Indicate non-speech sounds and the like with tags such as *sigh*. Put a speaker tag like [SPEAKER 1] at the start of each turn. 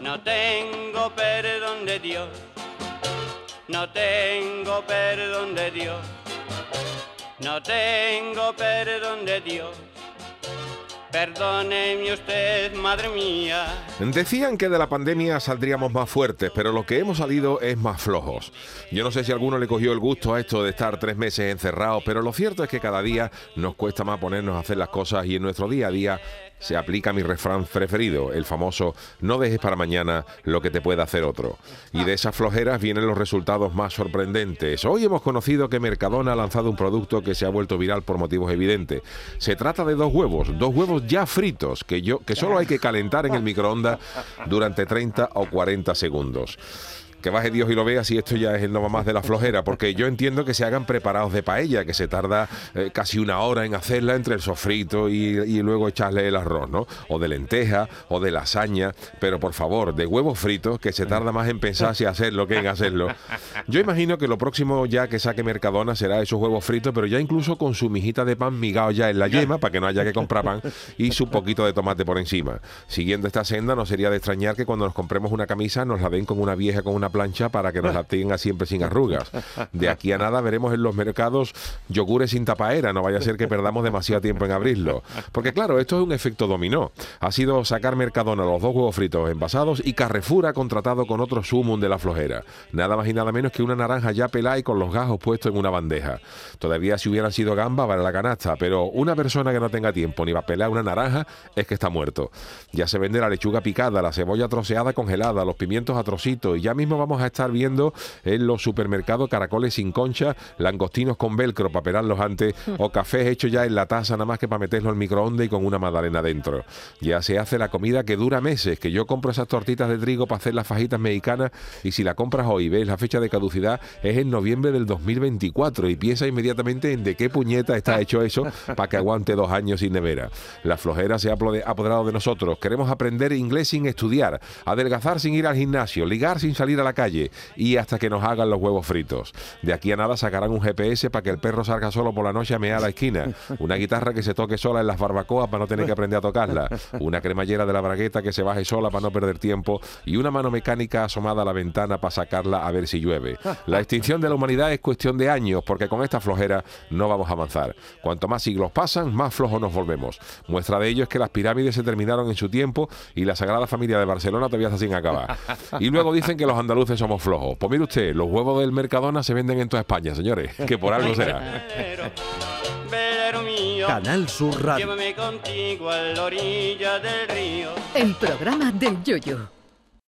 [SPEAKER 1] No tengo perdón de Dios, no tengo perdón de Dios, no tengo perdón de Dios. Perdóneme usted, madre mía.
[SPEAKER 2] Decían que de la pandemia saldríamos más fuertes, pero lo que hemos salido es más flojos. Yo no sé si alguno le cogió el gusto a esto de estar tres meses encerrados, pero lo cierto es que cada día nos cuesta más ponernos a hacer las cosas y en nuestro día a día se aplica mi refrán preferido, el famoso no dejes para mañana lo que te pueda hacer otro. Y de esas flojeras vienen los resultados más sorprendentes. Hoy hemos conocido que Mercadona ha lanzado un producto que se ha vuelto viral por motivos evidentes. Se trata de dos huevos, dos huevos ya fritos, que, yo, que solo hay que calentar en el microondas durante 30 o 40 segundos que baje Dios y lo vea si esto ya es el no más de la flojera, porque yo entiendo que se hagan preparados de paella, que se tarda eh, casi una hora en hacerla entre el sofrito y, luego echarle el arroz, ¿no? O de lenteja o de lasaña, pero por favor, de huevos fritos, que se tarda más en pensar si hacerlo que en hacerlo. Yo imagino que lo próximo ya que saque Mercadona será esos huevos fritos, pero ya incluso con su mijita de pan migado ya en la yema, para que no haya que comprar pan, y su poquito de tomate por encima. Siguiendo esta senda, no sería de extrañar que cuando nos compremos una camisa nos la den con una vieja con una plancha para que nos la tenga siempre sin arrugas. De aquí a nada veremos en los mercados yogures sin tapaera, no vaya a ser que perdamos demasiado tiempo en abrirlo. Porque claro, esto es un efecto dominó. Ha sido sacar Mercadona los dos huevos fritos envasados y Carrefour ha contratado con otro sumum de la flojera. Nada más y nada menos que una naranja ya pelada y con los gajos puestos en una bandeja. Todavía si hubieran sido gambas para la canasta, pero una persona que no tenga tiempo ni va a pelar una naranja es que está muerto. Ya se vende la lechuga picada, la cebolla troceada congelada, los pimientos a trocitos y ya mismo vamos a estar viendo en los supermercados caracoles sin concha, langostinos con velcro para pelarlos antes o cafés hechos ya en la taza nada más que para meterlo al microondas y con una magdalena dentro. Ya se hace la comida que dura meses, que yo compro esas tortitas de trigo para hacer las fajitas mexicanas y si la compras hoy ves la fecha de caducidad es en noviembre del 2024 y piensa inmediatamente en de qué puñeta está *laughs* hecho eso para que aguante dos años sin nevera. La flojera se ha apoderado de nosotros. Queremos aprender inglés sin estudiar, adelgazar sin ir al gimnasio, ligar sin salir a la calle y hasta que nos hagan los huevos fritos. De aquí a nada sacarán un GPS para que el perro salga solo por la noche a mear a la esquina. Una guitarra que se toque sola en las barbacoas para no tener que aprender a tocarla. Una cremallera de la bragueta que se baje sola para no perder tiempo. Y una mano mecánica asomada a la ventana para sacarla a ver si llueve. La extinción de la humanidad es cuestión de años porque con esta flojera no vamos a avanzar. Cuanto más siglos pasan, más flojos nos volvemos. Muestra de ello es que las pirámides se terminaron en su tiempo y la Sagrada Familia de Barcelona todavía está sin acabar. Y luego dicen que los andaluces somos flojos. Pues mire usted, los huevos del Mercadona se venden en toda España, señores, que por algo será. *laughs*
[SPEAKER 3] Canal Sur Radio.
[SPEAKER 1] Llévame contigo a la orilla del río.
[SPEAKER 3] El programa del Yoyo.